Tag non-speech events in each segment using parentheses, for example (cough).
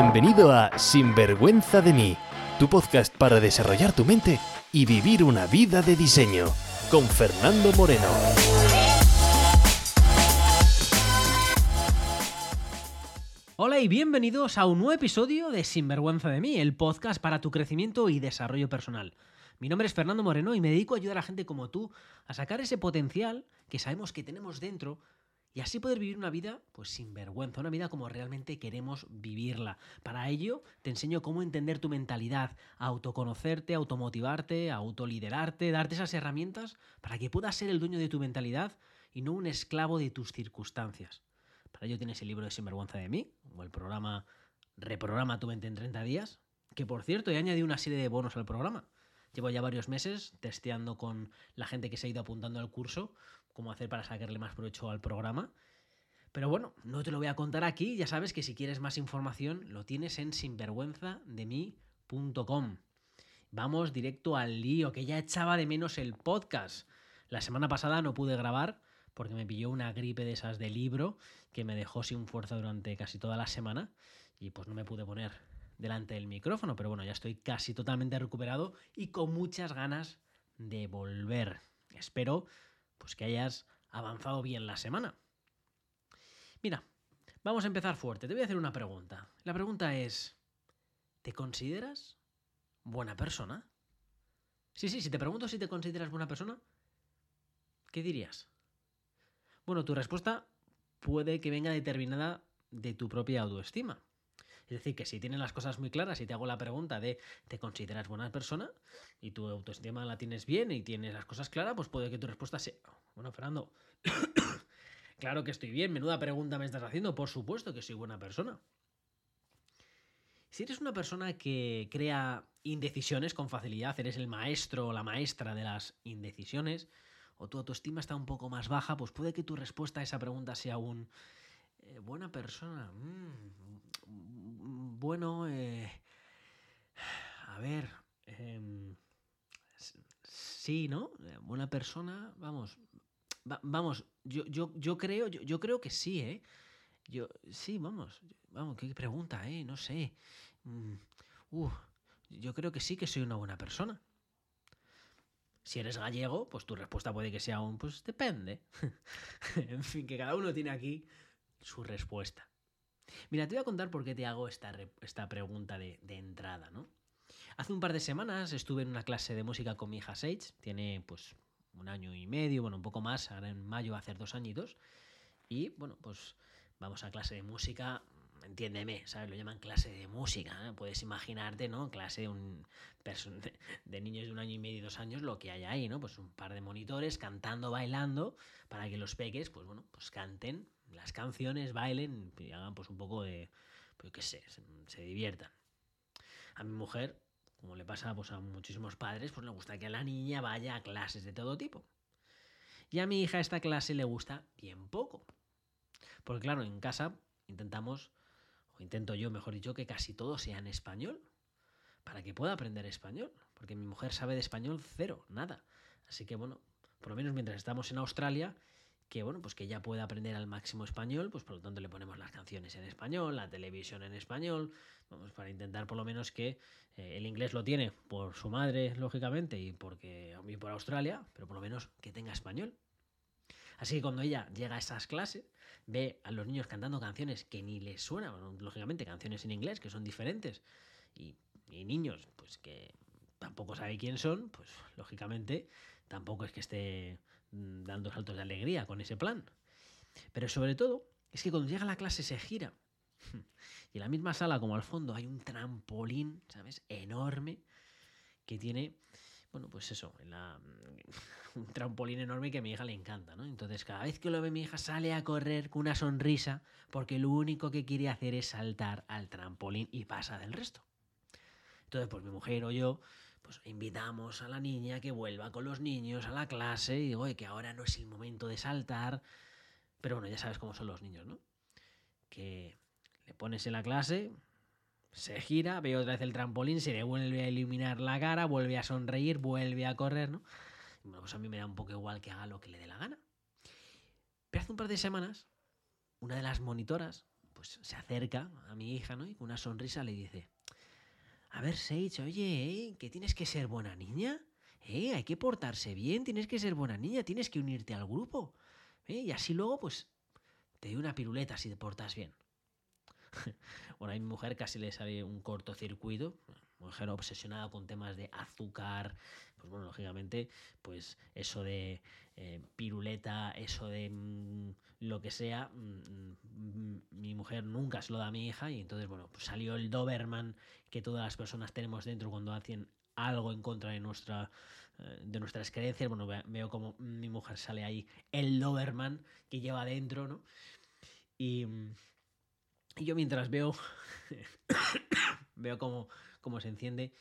Bienvenido a Sinvergüenza de mí, tu podcast para desarrollar tu mente y vivir una vida de diseño, con Fernando Moreno. Hola y bienvenidos a un nuevo episodio de Sinvergüenza de mí, el podcast para tu crecimiento y desarrollo personal. Mi nombre es Fernando Moreno y me dedico a ayudar a gente como tú a sacar ese potencial que sabemos que tenemos dentro y así poder vivir una vida pues sin vergüenza, una vida como realmente queremos vivirla. Para ello te enseño cómo entender tu mentalidad, autoconocerte, automotivarte, autoliderarte, darte esas herramientas para que puedas ser el dueño de tu mentalidad y no un esclavo de tus circunstancias. Para ello tienes el libro de Sinvergüenza de mí, o el programa Reprograma tu mente en 30 días, que por cierto he añadido una serie de bonos al programa. Llevo ya varios meses testeando con la gente que se ha ido apuntando al curso cómo hacer para sacarle más provecho al programa. Pero bueno, no te lo voy a contar aquí, ya sabes que si quieres más información lo tienes en sinvergüenzademí.com. Vamos directo al lío, que ya echaba de menos el podcast. La semana pasada no pude grabar porque me pilló una gripe de esas de libro que me dejó sin fuerza durante casi toda la semana y pues no me pude poner delante del micrófono, pero bueno, ya estoy casi totalmente recuperado y con muchas ganas de volver. Espero pues que hayas avanzado bien la semana. Mira, vamos a empezar fuerte. Te voy a hacer una pregunta. La pregunta es, ¿te consideras buena persona? Sí, sí, si te pregunto si te consideras buena persona, ¿qué dirías? Bueno, tu respuesta puede que venga determinada de tu propia autoestima. Es decir, que si tienes las cosas muy claras y te hago la pregunta de ¿te consideras buena persona? y tu autoestima la tienes bien y tienes las cosas claras, pues puede que tu respuesta sea, bueno, Fernando, (coughs) claro que estoy bien, menuda pregunta me estás haciendo, por supuesto que soy buena persona. Si eres una persona que crea indecisiones con facilidad, eres el maestro o la maestra de las indecisiones, o tu autoestima está un poco más baja, pues puede que tu respuesta a esa pregunta sea un eh, buena persona. Mm, bueno, eh, a ver, em, sí, ¿no? Eh, buena persona, vamos, vamos, yo, yo, yo creo, yo, creo que sí, ¿eh? Yo, sí, vamos, vamos, qué pregunta, ¿eh? No sé. Mm, yo creo que sí que soy una buena persona. Si eres gallego, pues tu respuesta puede que sea un, pues depende. (laughs) en fin, que cada uno tiene aquí su respuesta. Mira, te voy a contar por qué te hago esta, esta pregunta de, entrada, ¿no? Hace un par de semanas estuve en una clase de música con mi hija Sage, tiene pues un año y medio, bueno, un poco más, ahora en mayo va a hacer dos añitos, y bueno, pues vamos a clase de música, entiéndeme, ¿sabes? Lo llaman clase de música, ¿eh? puedes imaginarte, ¿no? Clase de, un de niños de un año y medio y dos años, lo que hay ahí, ¿no? Pues un par de monitores cantando, bailando, para que los peques, pues bueno, pues canten las canciones, bailen y hagan pues un poco de, pues qué sé, se, diviertan. A mi mujer, como le pasa pues, a muchísimos padres, pues le gusta que la niña vaya a clases de todo tipo. Y a mi hija esta clase le gusta bien poco. Porque claro, en casa intentamos, o intento yo, mejor dicho, que casi todo sea en español, para que pueda aprender español. Porque mi mujer sabe de español cero, nada. Así que bueno, por lo menos mientras estamos en Australia, que bueno, pues que ya pueda aprender al máximo español, pues por lo tanto le ponemos las canciones en español, la televisión en español, vamos, para intentar por lo menos que eh, el inglés lo tiene por su madre, lógicamente, y porque por Australia, pero por lo menos que tenga español. Así que cuando ella llega a esas clases, ve a los niños cantando canciones que ni les suenan, lógicamente canciones en inglés que son diferentes, y, y niños pues que tampoco sabe quién son, pues lógicamente tampoco es que esté dando saltos de alegría con ese plan. Pero sobre todo, es que cuando llega la clase se gira. (laughs) Y en la misma sala, como al fondo, hay un trampolín, ¿sabes? Enorme, que tiene, bueno, pues eso, (laughs) un trampolín enorme que a mi hija le encanta, ¿no? Entonces, cada vez que lo ve mi hija, sale a correr con una sonrisa, porque lo único que quiere hacer es saltar al trampolín y pasa del resto. Entonces, pues mi mujer o yo, pues invitamos a la niña que vuelva con los niños a la clase y digo, que ahora no es el momento de saltar. Pero bueno, ya sabes cómo son los niños, ¿no? Que le pones en la clase, se gira, ve otra vez el trampolín, se le vuelve a iluminar la cara, vuelve a sonreír, vuelve a correr, ¿no? Y bueno, pues a mí me da un poco igual que haga lo que le dé la gana. Pero hace un par de semanas, una de las monitoras pues se acerca a mi hija, ¿no? Y con una sonrisa le dice, a ver, Sage, oye, ¿eh? que tienes que ser buena niña, ¿eh? Hay que portarse bien, tienes que ser buena niña, tienes que unirte al grupo, ¿eh? Y así luego, pues, te doy una piruleta si te portas bien. (laughs) bueno, a mi mujer casi le sale un cortocircuito, mujer obsesionada con temas de azúcar, pues bueno, lógicamente, pues eso de eh, piruleta, eso de mm, lo que sea, mm, mm, mi mujer nunca se lo da a mi hija y entonces, bueno, pues salió el Doberman que todas las personas tenemos dentro cuando hacen algo en contra de nuestra eh, de nuestras creencias. Bueno, veo como mi mujer sale ahí el Doberman que lleva dentro, ¿no? Y, y yo mientras veo (coughs) veo como cómo se enciende,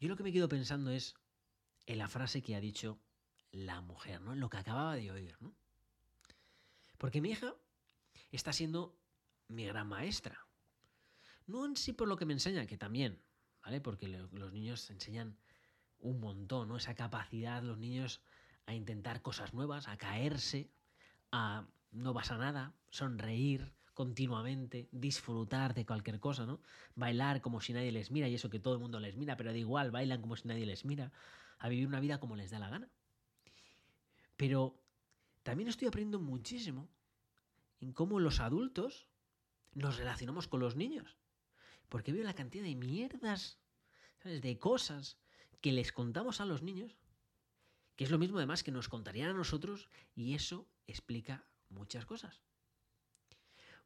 yo lo que me quedo pensando es en la frase que ha dicho la mujer, ¿no? En lo que acababa de oír, ¿no? Porque mi hija está siendo mi gran maestra. No en sí por lo que me enseña, que también, ¿vale? Porque los niños enseñan un montón, ¿no? Esa capacidad, los niños a intentar cosas nuevas, a caerse, a no pasa nada, sonreír, continuamente, disfrutar de cualquier cosa, ¿no? Bailar como si nadie les mira y eso que todo el mundo les mira, pero da igual, bailan como si nadie les mira, a vivir una vida como les da la gana. Pero también estoy aprendiendo muchísimo en cómo los adultos nos relacionamos con los niños. Porque veo la cantidad de mierdas, ¿sabes? De cosas que les contamos a los niños, que es lo mismo además que nos contarían a nosotros, y eso explica muchas cosas.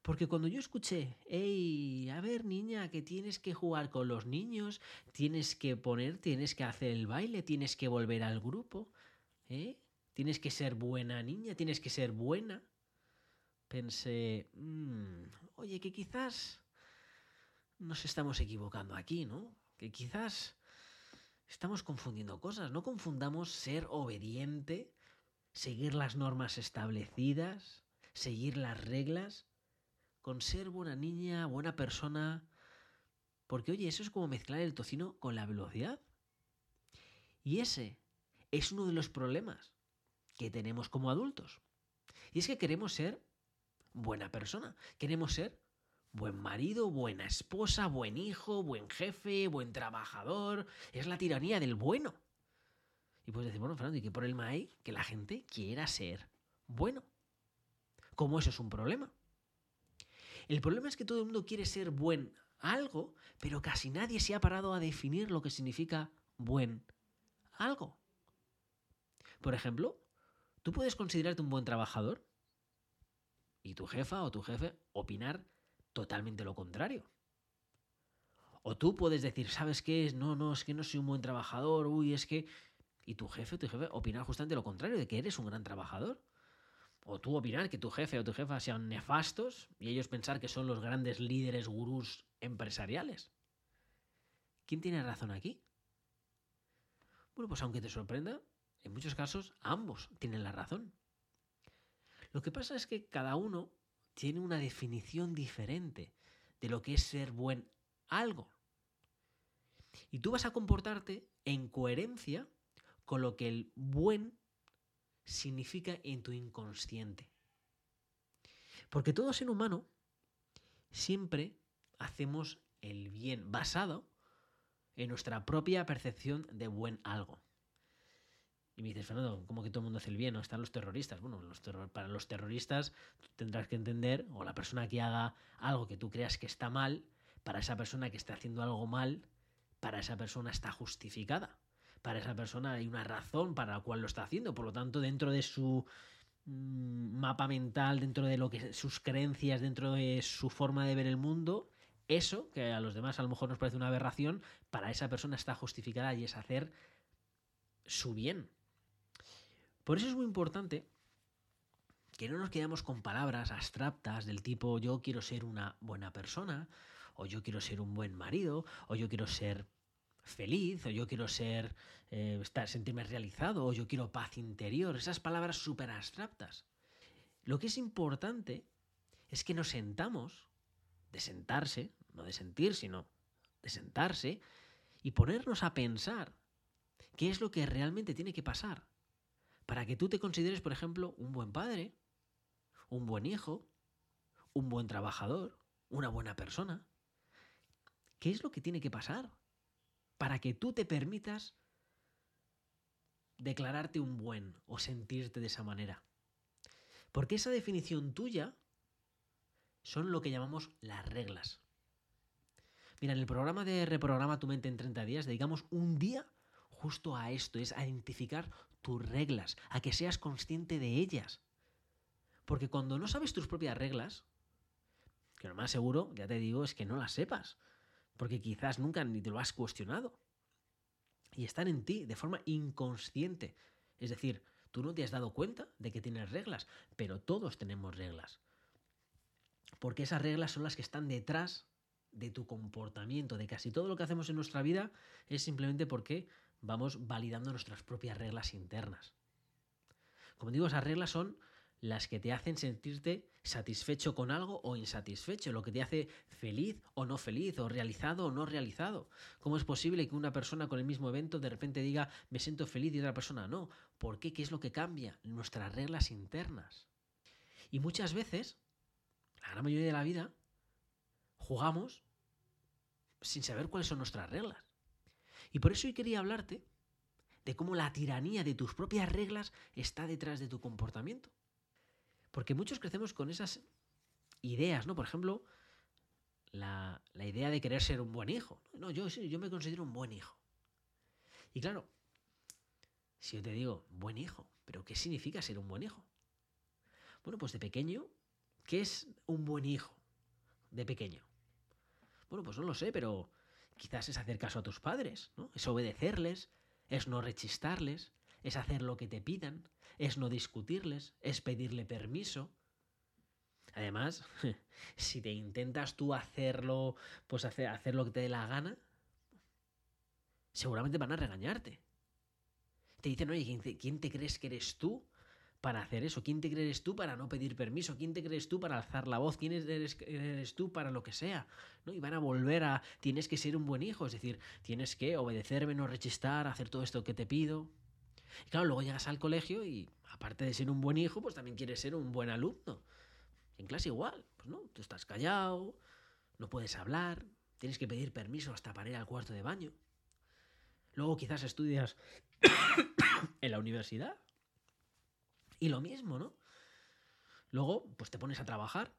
Porque cuando yo escuché, hey, a ver niña, que tienes que jugar con los niños, tienes que poner, tienes que hacer el baile, tienes que volver al grupo, ¿eh? Tienes que ser buena niña, tienes que ser buena. Pensé, mm, oye, que quizás nos estamos equivocando aquí, ¿no? Que quizás estamos confundiendo cosas. No confundamos ser obediente, seguir las normas establecidas, seguir las reglas con ser buena niña, buena persona. Porque oye, eso es como mezclar el tocino con la velocidad. Y ese es uno de los problemas que tenemos como adultos. Y es que queremos ser buena persona, queremos ser buen marido, buena esposa, buen hijo, buen jefe, buen trabajador. Es la tiranía del bueno. Y puedes decir, bueno, Fernando, ¿y qué el hay que la gente quiera ser bueno? ¿Cómo eso es un problema? El problema es que todo el mundo quiere ser buen algo, pero casi nadie se ha parado a definir lo que significa buen algo. Por ejemplo, tú puedes considerarte un buen trabajador y tu jefa o tu jefe opinar totalmente lo contrario. O tú puedes decir, ¿sabes qué? No, no, es que no soy un buen trabajador, uy, es que... Y tu jefe tu jefe opinar justamente lo contrario, de que eres un gran trabajador o tú opinar que tu jefe o tu jefa sean nefastos y ellos pensar que son los grandes líderes gurús empresariales. ¿Quién tiene razón aquí? Bueno, pues aunque te sorprenda, en muchos casos ambos tienen la razón. Lo que pasa es que cada uno tiene una definición diferente de lo que es ser buen algo. Y tú vas a comportarte en coherencia con lo que el buen significa en tu inconsciente. Porque todo ser humano siempre hacemos el bien basado en nuestra propia percepción de buen algo. Y me dices, Fernando, ¿cómo que todo el mundo hace el bien? ¿No están los terroristas? Bueno, los para los terroristas tendrás que entender, o la persona que haga algo que tú creas que está mal, para esa persona que está haciendo algo mal, para esa persona está justificada para esa persona hay una razón para la cual lo está haciendo. Por lo tanto, dentro de su mm, mapa mental, dentro de lo que sus creencias, dentro de su forma de ver el mundo, eso, que a los demás a lo mejor nos parece una aberración, para esa persona está justificada y es hacer su bien. Por eso es muy importante que no nos quedemos con palabras abstractas del tipo yo quiero ser una buena persona, o yo quiero ser un buen marido, o yo quiero ser feliz, o yo quiero ser, eh, estar, sentirme realizado, o yo quiero paz interior, esas palabras súper abstractas. Lo que es importante es que nos sentamos, de sentarse, no de sentir, sino de sentarse, y ponernos a pensar qué es lo que realmente tiene que pasar para que tú te consideres, por ejemplo, un buen padre, un buen hijo, un buen trabajador, una buena persona? ¿Qué es lo que tiene que pasar para que tú te permitas declararte un buen o sentirte de esa manera? Porque esa definición tuya son lo que llamamos las reglas. Mira, en el programa de Reprograma tu mente en 30 días dedicamos un día justo a esto, es a identificar tus reglas, a que seas consciente de ellas. Porque cuando no sabes tus propias reglas, que lo más seguro, ya te digo, es que no las sepas, porque quizás nunca ni te lo has cuestionado. Y están en ti de forma inconsciente. Es decir, tú no te has dado cuenta de que tienes reglas, pero todos tenemos reglas. Porque esas reglas son las que están detrás de tu comportamiento, de casi todo lo que hacemos en nuestra vida, es simplemente porque vamos validando nuestras propias reglas internas. Como digo, esas reglas son las que te hacen sentirte satisfecho con algo o insatisfecho, lo que te hace feliz o no feliz, o realizado o no realizado. ¿Cómo es posible que una persona con el mismo evento de repente diga me siento feliz y otra persona no? ¿Por qué? ¿Qué es lo que cambia? Nuestras reglas internas. Y muchas veces, la gran mayoría de la vida, jugamos sin saber cuáles son nuestras reglas. Y por eso hoy quería hablarte de cómo la tiranía de tus propias reglas está detrás de tu comportamiento. Porque muchos crecemos con esas ideas, ¿no? Por ejemplo, la, idea de querer ser un buen hijo. No, yo, yo me considero un buen hijo. Y claro, si yo te digo buen hijo, ¿pero qué significa ser un buen hijo? Bueno, pues de pequeño, ¿qué es un buen hijo de pequeño? Bueno, pues no lo sé, pero quizás es hacer caso a tus padres, ¿no? Es obedecerles, es no rechistarles, es hacer lo que te pidan, es no discutirles, es pedirle permiso. Además, (laughs) si te intentas tú hacerlo, pues hacer, hacer lo que te dé la gana, seguramente van a regañarte. Te dicen, oye, ¿quién te crees que eres tú para hacer eso? ¿Quién te crees tú para no pedir permiso? ¿Quién te crees tú para alzar la voz? ¿Quién eres, eres, tú para lo que sea? ¿No? Y van a volver a, tienes que ser un buen hijo, es decir, tienes que obedecerme, no rechistar, hacer todo esto que te pido. Y claro, luego llegas al colegio y aparte de ser un buen hijo, pues también quieres ser un buen alumno. En clase igual, pues no, tú estás callado, no puedes hablar, tienes que pedir permiso hasta para ir al cuarto de baño. Luego quizás estudias (coughs) en la universidad. Y lo mismo, ¿no? Luego, pues te pones a trabajar.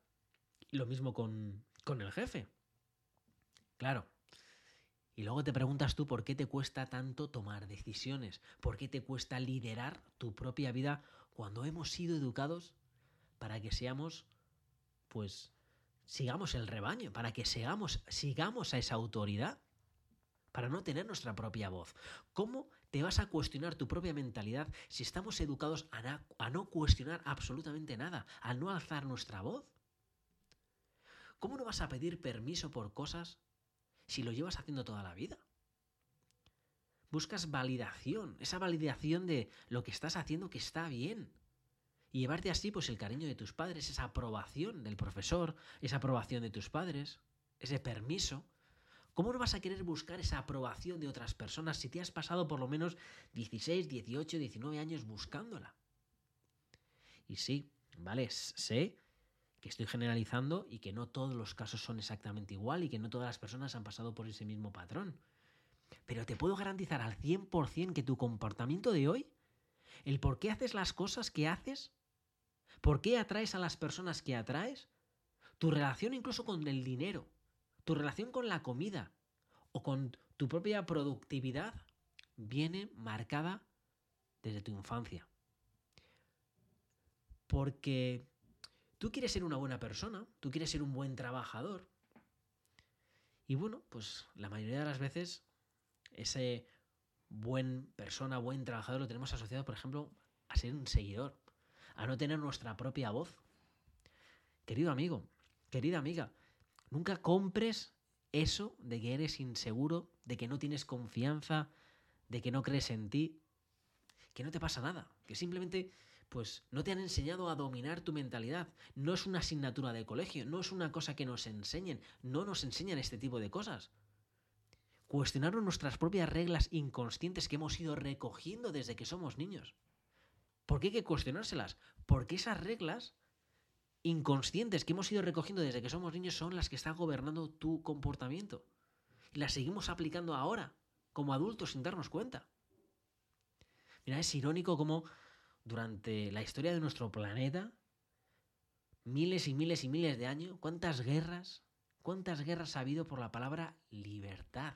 Y lo mismo con, con el jefe. Claro, y luego te preguntas tú por qué te cuesta tanto tomar decisiones, por qué te cuesta liderar tu propia vida cuando hemos sido educados para que seamos, pues, sigamos el rebaño, para que sigamos, sigamos a esa autoridad, para no tener nuestra propia voz. ¿Cómo te vas a cuestionar tu propia mentalidad si estamos educados a, a no cuestionar absolutamente nada, a no alzar nuestra voz? ¿Cómo no vas a pedir permiso por cosas si lo llevas haciendo toda la vida? Buscas validación, esa validación de lo que estás haciendo que está bien. Y llevarte así pues el cariño de tus padres, esa aprobación del profesor, esa aprobación de tus padres, ese permiso. ¿Cómo no vas a querer buscar esa aprobación de otras personas si te has pasado por lo menos 16, 18, 19 años buscándola? Y sí, vale, sé que estoy generalizando y que no todos los casos son exactamente igual y que no todas las personas han pasado por ese mismo patrón. Pero te puedo garantizar al 100% que tu comportamiento de hoy, el por qué haces las cosas que haces, por qué atraes a las personas que atraes, tu relación incluso con el dinero, tu relación con la comida o con tu propia productividad, viene marcada desde tu infancia. Porque Tú quieres ser una buena persona, tú quieres ser un buen trabajador. Y bueno, pues la mayoría de las veces ese buen persona, buen trabajador lo tenemos asociado, por ejemplo, a ser un seguidor, a no tener nuestra propia voz. Querido amigo, querida amiga, nunca compres eso de que eres inseguro, de que no tienes confianza, de que no crees en ti, que no te pasa nada, que simplemente pues no te han enseñado a dominar tu mentalidad. No es una asignatura de colegio, no es una cosa que nos enseñen, no nos enseñan este tipo de cosas. Cuestionar nuestras propias reglas inconscientes que hemos ido recogiendo desde que somos niños. ¿Por qué hay que cuestionárselas? Porque esas reglas inconscientes que hemos ido recogiendo desde que somos niños son las que están gobernando tu comportamiento. Y las seguimos aplicando ahora, como adultos, sin darnos cuenta. Mira, es irónico cómo durante la historia de nuestro planeta, miles y miles y miles de años, cuántas guerras, cuántas guerras ha habido por la palabra libertad.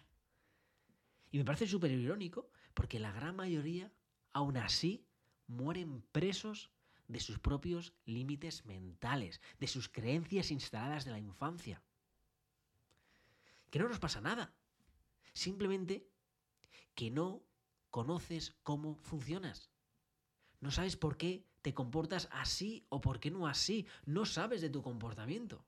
Y me parece súper irónico porque la gran mayoría, aún así, mueren presos de sus propios límites mentales, de sus creencias instaladas de la infancia. Que no nos pasa nada. Simplemente que no conoces cómo funcionas. No sabes por qué te comportas así o por qué no así. No sabes de tu comportamiento.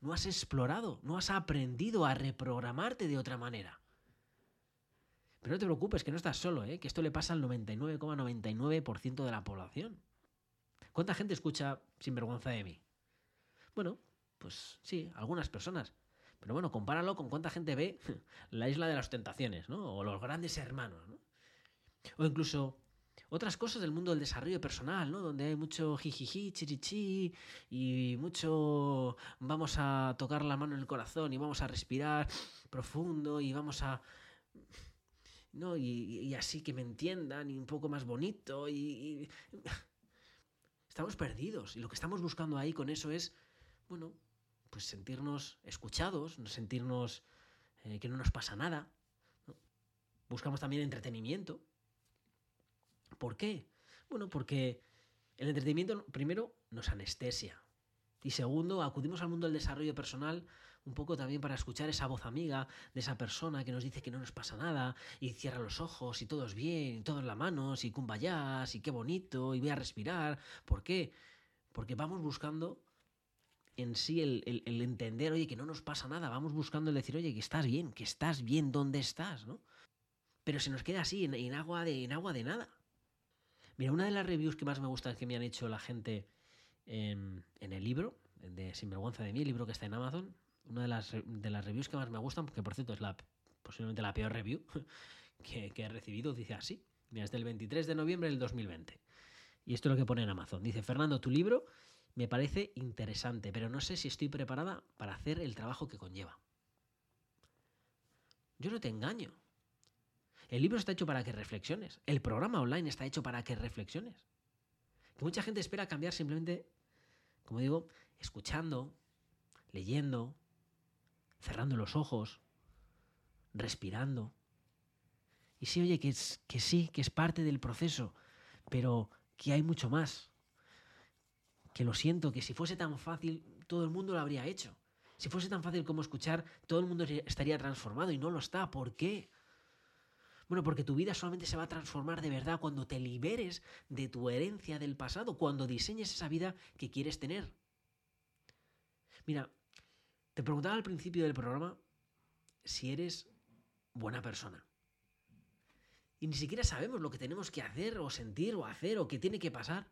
No has explorado, no has aprendido a reprogramarte de otra manera. Pero no te preocupes, que no estás solo, ¿eh? que esto le pasa al 99,99% de la población. ¿Cuánta gente escucha sinvergüenza de mí? Bueno, pues sí, algunas personas. Pero bueno, compáralo con cuánta gente ve (laughs) la isla de las tentaciones, ¿no? O los grandes hermanos, ¿no? O incluso otras cosas del mundo del desarrollo personal, ¿no? Donde hay mucho jijiji, chirichi y mucho vamos a tocar la mano en el corazón y vamos a respirar profundo y vamos a... ¿no? Y, así que me entiendan y un poco más bonito y, (laughs) Estamos perdidos y lo que estamos buscando ahí con eso es, bueno, pues sentirnos escuchados, sentirnos eh, que no nos pasa nada. Buscamos también entretenimiento, ¿Por qué? Bueno, porque el entretenimiento, primero, nos anestesia. Y segundo, acudimos al mundo del desarrollo personal un poco también para escuchar esa voz amiga de esa persona que nos dice que no nos pasa nada y cierra los ojos y todo es bien, y todo en la mano, y cumbayas y qué bonito y voy a respirar. ¿Por qué? Porque vamos buscando en sí el, entender, oye, que no nos pasa nada, vamos buscando el decir, oye, que estás bien, que estás bien donde estás, ¿no? Pero se nos queda así, en, agua, de, en agua de nada. Mira, una de las reviews que más me gustan que me han hecho la gente en, el libro, de Sinvergüenza de mí, el libro que está en Amazon, una de las, de las reviews que más me gustan, porque por cierto es la posiblemente la peor review (laughs) que, he recibido, dice así. Mira, es del 23 de noviembre del 2020. Y esto es lo que pone en Amazon. Dice, Fernando, tu libro me parece interesante, pero no sé si estoy preparada para hacer el trabajo que conlleva. Yo no te engaño. El libro está hecho para que reflexiones. El programa online está hecho para que reflexiones. Que mucha gente espera cambiar simplemente, como digo, escuchando, leyendo, cerrando los ojos, respirando. Y sí, oye, que, es, que sí, que es parte del proceso, pero que hay mucho más. Que lo siento, que si fuese tan fácil, todo el mundo lo habría hecho. Si fuese tan fácil como escuchar, todo el mundo estaría transformado y no lo está. ¿Por qué? Bueno, porque tu vida solamente se va a transformar de verdad cuando te liberes de tu herencia del pasado, cuando diseñes esa vida que quieres tener. Mira, te preguntaba al principio del programa si eres buena persona. Y ni siquiera sabemos lo que tenemos que hacer o sentir o hacer o qué tiene que pasar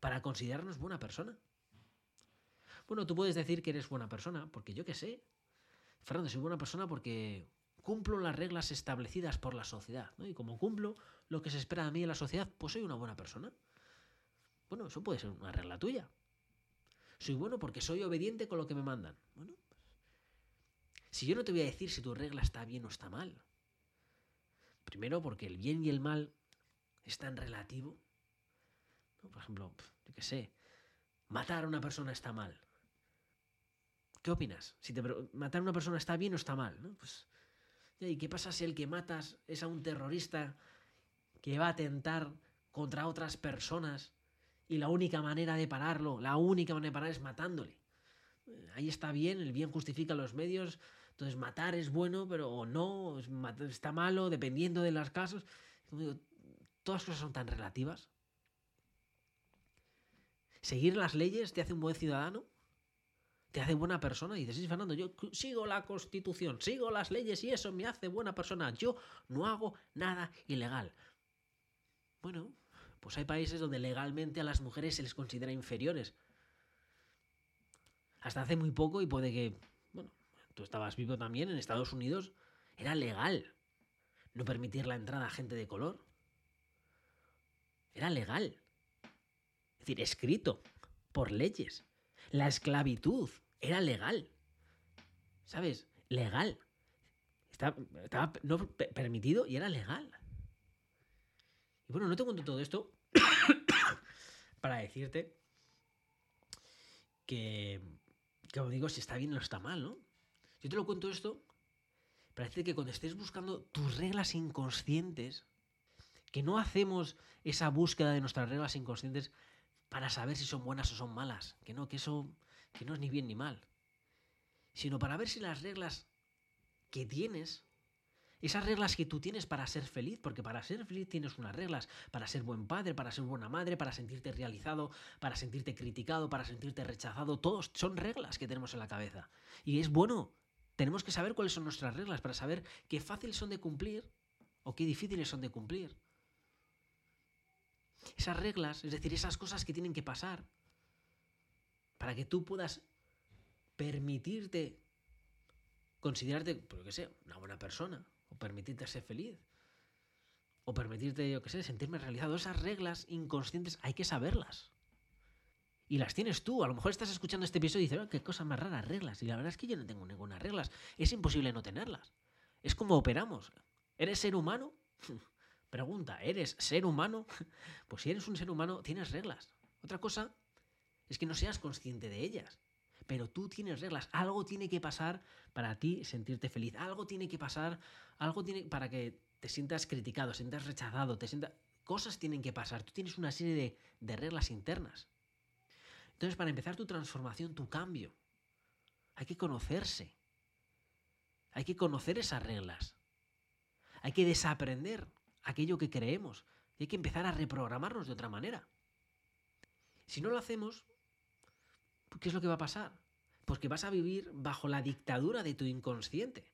para considerarnos buena persona. Bueno, tú puedes decir que eres buena persona, porque yo qué sé. Fernando, soy buena persona porque cumplo las reglas establecidas por la sociedad. ¿no? Y como cumplo lo que se espera de mí en la sociedad, pues soy una buena persona. Bueno, eso puede ser una regla tuya. Soy bueno porque soy obediente con lo que me mandan. Bueno, si yo no te voy a decir si tu regla está bien o está mal. Primero porque el bien y el mal es tan relativo. Por ejemplo, yo qué sé, matar a una persona está mal. ¿Qué opinas? Si te matar a una persona está bien o está mal, ¿no? Pues ¿Y qué pasa si el que matas es a un terrorista que va a atentar contra otras personas y la única manera de pararlo, la única manera de parar es matándole? Ahí está bien, el bien justifica los medios, entonces matar es bueno, pero no, está malo, dependiendo de los casos. Todas cosas son tan relativas. ¿Seguir las leyes te hace un buen ciudadano? Te hace buena persona. Y dices, sí, Fernando, yo sigo la constitución, sigo las leyes y eso me hace buena persona. Yo no hago nada ilegal. Bueno, pues hay países donde legalmente a las mujeres se les considera inferiores. Hasta hace muy poco y puede que, bueno, tú estabas vivo también, en Estados Unidos era legal no permitir la entrada a gente de color. Era legal. Es decir, escrito por leyes. La esclavitud era legal. ¿Sabes? Legal. Estaba, estaba no pe- permitido y era legal. Y bueno, no te cuento todo esto (coughs) para decirte que, como digo, si está bien o está mal, ¿no? Yo te lo cuento esto para decirte que cuando estés buscando tus reglas inconscientes, que no hacemos esa búsqueda de nuestras reglas inconscientes para saber si son buenas o son malas, que no, que eso que no es ni bien ni mal, sino para ver si las reglas que tienes, esas reglas que tú tienes para ser feliz, porque para ser feliz tienes unas reglas, para ser buen padre, para ser buena madre, para sentirte realizado, para sentirte criticado, para sentirte rechazado, todos son reglas que tenemos en la cabeza. Y es bueno, tenemos que saber cuáles son nuestras reglas para saber qué fáciles son de cumplir o qué difíciles son de cumplir. Esas reglas, es decir, esas cosas que tienen que pasar para que tú puedas permitirte considerarte, por lo que sé, una buena persona, o permitirte ser feliz, o permitirte, yo qué sé, sentirme realizado. Esas reglas inconscientes hay que saberlas. Y las tienes tú. A lo mejor estás escuchando este episodio y dices, "Oh, qué cosas más raras, reglas. Y la verdad es que yo no tengo ninguna reglas. Es imposible no tenerlas. Es como operamos. ¿Eres ser humano? (laughs) Pregunta, ¿eres ser humano? (laughs) Pues si eres un ser humano, tienes reglas. Otra cosa es que no seas consciente de ellas. Pero tú tienes reglas. Algo tiene que pasar para ti sentirte feliz. Algo tiene que pasar, algo tiene para que te sientas criticado, sientas rechazado, te sientas... Cosas tienen que pasar. Tú tienes una serie de, de reglas internas. Entonces, para empezar tu transformación, tu cambio, hay que conocerse. Hay que conocer esas reglas. Hay que desaprender aquello que creemos. Y hay que empezar a reprogramarnos de otra manera. Si no lo hacemos, ¿qué es lo que va a pasar? Pues que vas a vivir bajo la dictadura de tu inconsciente.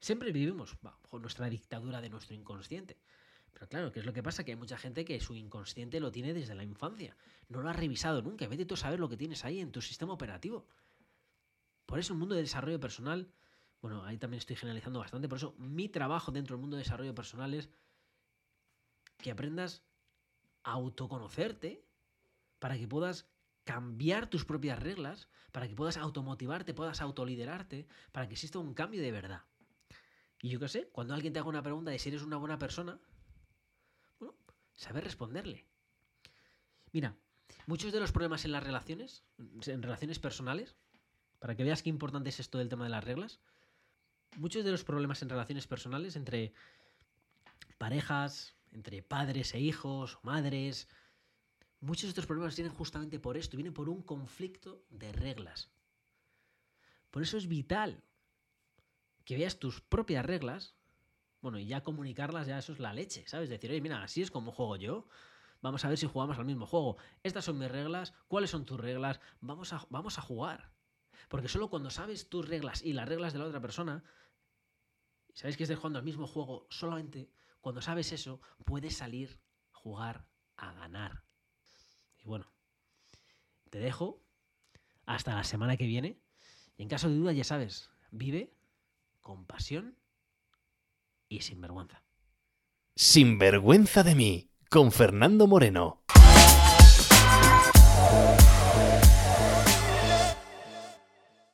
Siempre vivimos bajo nuestra dictadura de nuestro inconsciente. Pero claro, ¿qué es lo que pasa? Que hay mucha gente que su inconsciente lo tiene desde la infancia. No lo ha revisado nunca. Vete tú a saber lo que tienes ahí en tu sistema operativo. Por eso el mundo de desarrollo personal, bueno, ahí también estoy generalizando bastante, por eso mi trabajo dentro del mundo de desarrollo personal es que aprendas a autoconocerte para que puedas cambiar tus propias reglas, para que puedas automotivarte, puedas autoliderarte, para que exista un cambio de verdad. Y yo qué sé, cuando alguien te haga una pregunta de si eres una buena persona, bueno, saber responderle. Mira, muchos de los problemas en las relaciones, en relaciones personales, para que veas qué importante es esto del tema de las reglas, muchos de los problemas en relaciones personales entre parejas, entre padres e hijos, madres, muchos de estos problemas vienen justamente por esto, vienen por un conflicto de reglas. Por eso es vital que veas tus propias reglas, bueno, y ya comunicarlas, ya eso es la leche, ¿sabes? Decir, oye, mira, así es como juego yo, vamos a ver si jugamos al mismo juego. Estas son mis reglas, ¿cuáles son tus reglas? Vamos a, vamos a jugar. Porque solo cuando sabes tus reglas y las reglas de la otra persona, sabes que estés jugando al mismo juego, solamente cuando sabes eso, puedes salir, jugar, a ganar. Bueno, te dejo hasta la semana que viene. Y en caso de duda, ya sabes, vive con pasión y sin vergüenza. Sin vergüenza de mí, con Fernando Moreno.